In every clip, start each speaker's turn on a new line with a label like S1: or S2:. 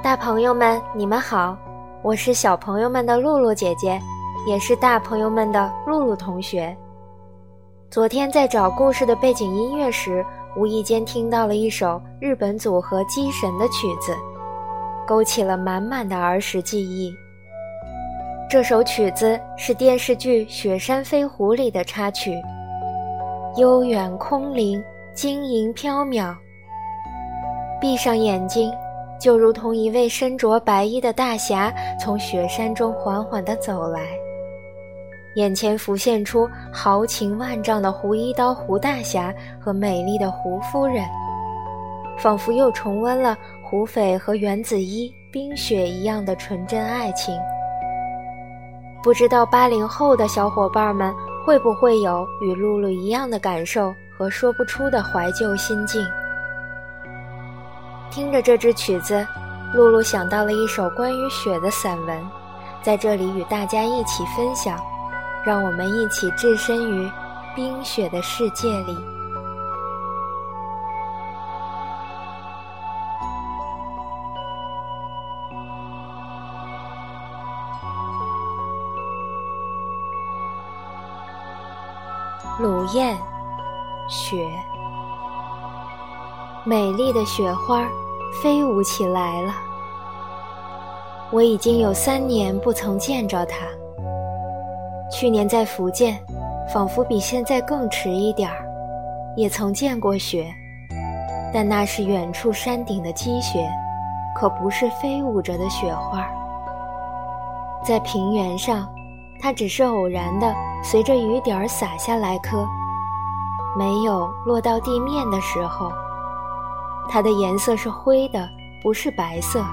S1: 大朋友们，你们好，我是小朋友们的露露姐姐，也是大朋友们的露露同学。昨天在找故事的背景音乐时，无意间听到了一首日本组合机神的曲子，勾起了满满的儿时记忆。这首曲子是电视剧《雪山飞狐》里的插曲，悠远空灵，晶莹飘渺。闭上眼睛。就如同一位身着白衣的大侠从雪山中缓缓地走来，眼前浮现出豪情万丈的胡一刀胡大侠和美丽的胡夫人，仿佛又重温了胡斐和袁子衣冰雪一样的纯真爱情。不知道八零后的小伙伴们会不会有与露露一样的感受和说不出的怀旧心境？听着这支曲子，露露想到了一首关于雪的散文，在这里与大家一起分享。让我们一起置身于冰雪的世界里。鲁燕，雪。美丽的雪花飞舞起来了。我已经有三年不曾见着它。去年在福建，仿佛比现在更迟一点儿，也曾见过雪，但那是远处山顶的积雪，可不是飞舞着的雪花。在平原上，它只是偶然的随着雨点儿洒下来颗，没有落到地面的时候。它的颜色是灰的，不是白色。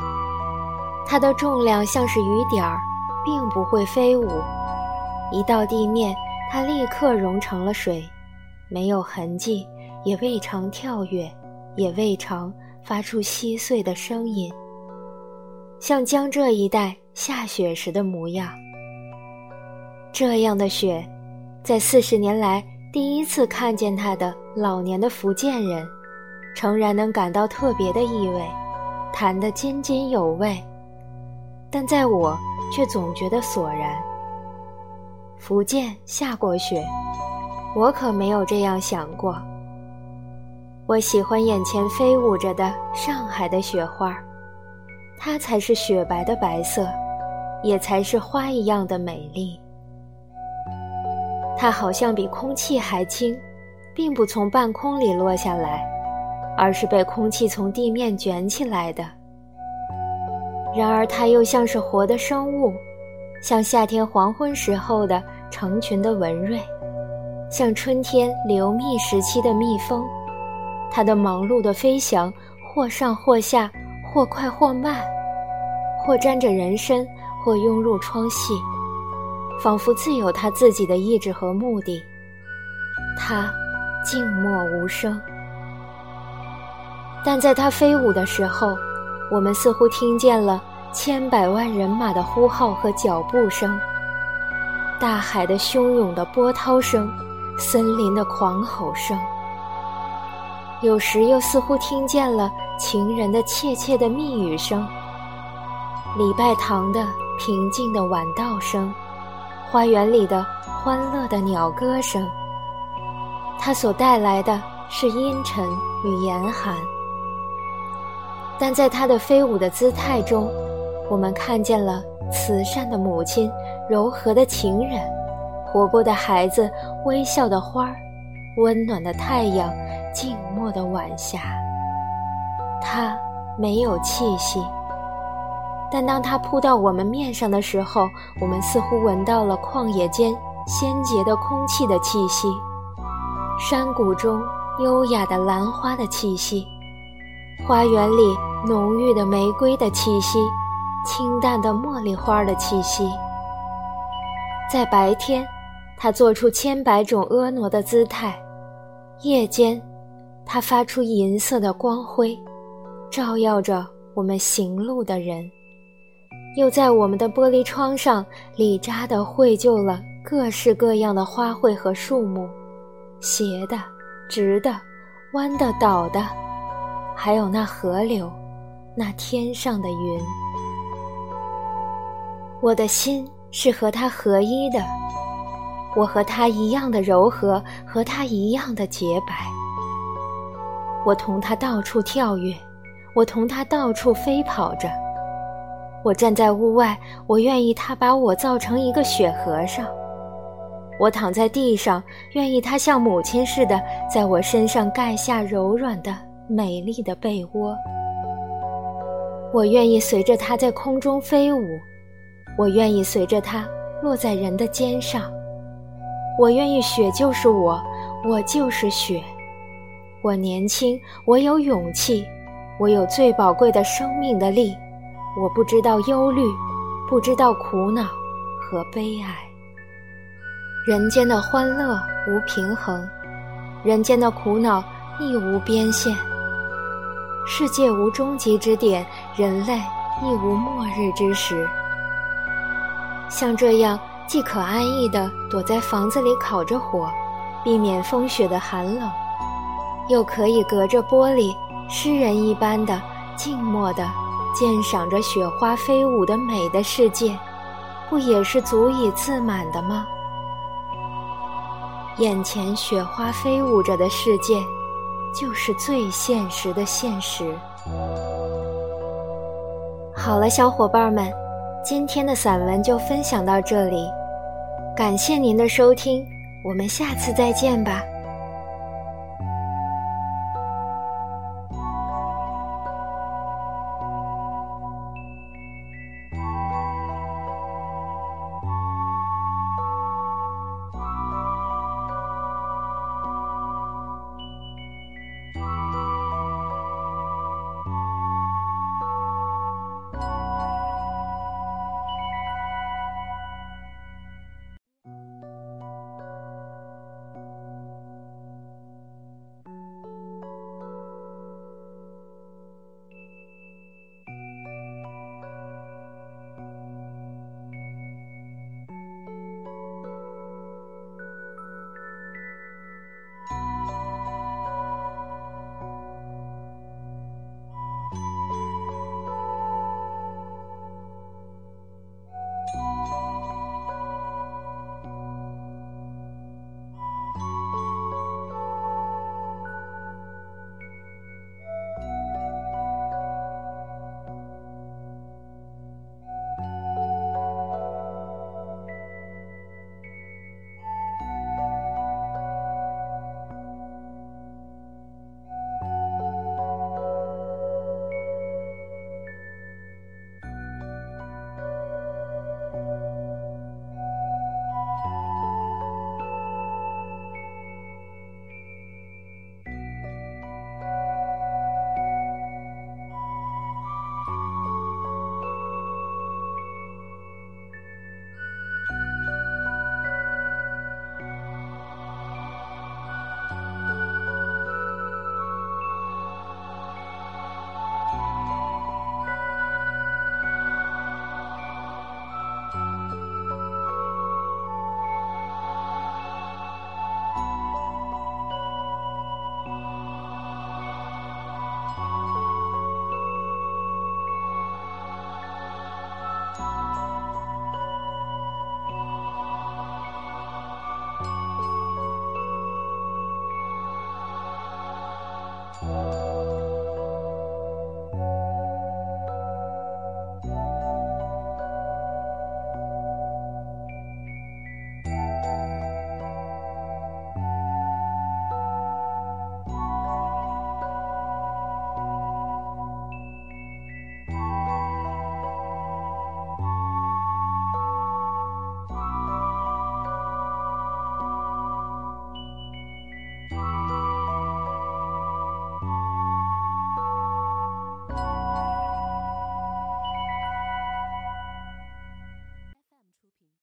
S1: 它的重量像是雨点儿，并不会飞舞。一到地面，它立刻融成了水，没有痕迹，也未尝跳跃，也未尝发出稀碎的声音，像江浙一带下雪时的模样。这样的雪，在四十年来第一次看见它的老年的福建人。诚然能感到特别的意味，谈得津津有味，但在我却总觉得索然。福建下过雪，我可没有这样想过。我喜欢眼前飞舞着的上海的雪花，它才是雪白的白色，也才是花一样的美丽。它好像比空气还轻，并不从半空里落下来。而是被空气从地面卷起来的。然而，它又像是活的生物，像夏天黄昏时候的成群的蚊蚋，像春天流蜜时期的蜜蜂。它的忙碌的飞翔，或上或下，或快或慢，或沾着人身，或拥入窗隙，仿佛自有它自己的意志和目的。它静默无声。但在它飞舞的时候，我们似乎听见了千百万人马的呼号和脚步声，大海的汹涌的波涛声，森林的狂吼声。有时又似乎听见了情人的窃窃的密语声，礼拜堂的平静的晚道声，花园里的欢乐的鸟歌声。它所带来的是阴沉与严寒。但在它的飞舞的姿态中，我们看见了慈善的母亲、柔和的情人、活泼的孩子、微笑的花儿、温暖的太阳、静默的晚霞。它没有气息，但当它扑到我们面上的时候，我们似乎闻到了旷野间鲜洁的空气的气息，山谷中优雅的兰花的气息。花园里浓郁的玫瑰的气息，清淡的茉莉花的气息。在白天，它做出千百种婀娜的姿态；夜间，它发出银色的光辉，照耀着我们行路的人，又在我们的玻璃窗上里扎的绘就了各式各样的花卉和树木，斜的、直的、弯的、倒的。还有那河流，那天上的云。我的心是和它合一的，我和它一样的柔和，和它一样的洁白。我同它到处跳跃，我同它到处飞跑着。我站在屋外，我愿意它把我造成一个雪和尚。我躺在地上，愿意它像母亲似的，在我身上盖下柔软的、美丽的被窝。我愿意随着它在空中飞舞，我愿意随着它落在人的肩上。我愿意雪就是我，我就是雪。我年轻，我有勇气，我有最宝贵的生命的力。我不知道忧虑，不知道苦恼和悲哀。人间的欢乐无平衡，人间的苦恼亦无边线。世界无终极之点，人类亦无末日之时。像这样，既可安逸地躲在房子里烤着火，避免风雪的寒冷，又可以隔着玻璃，诗人一般的静默地。鉴赏着雪花飞舞的美的世界，不也是足以自满的吗？眼前雪花飞舞着的世界，就是最现实的现实。好了，小伙伴们，今天的散文就分享到这里，感谢您的收听，我们下次再见吧。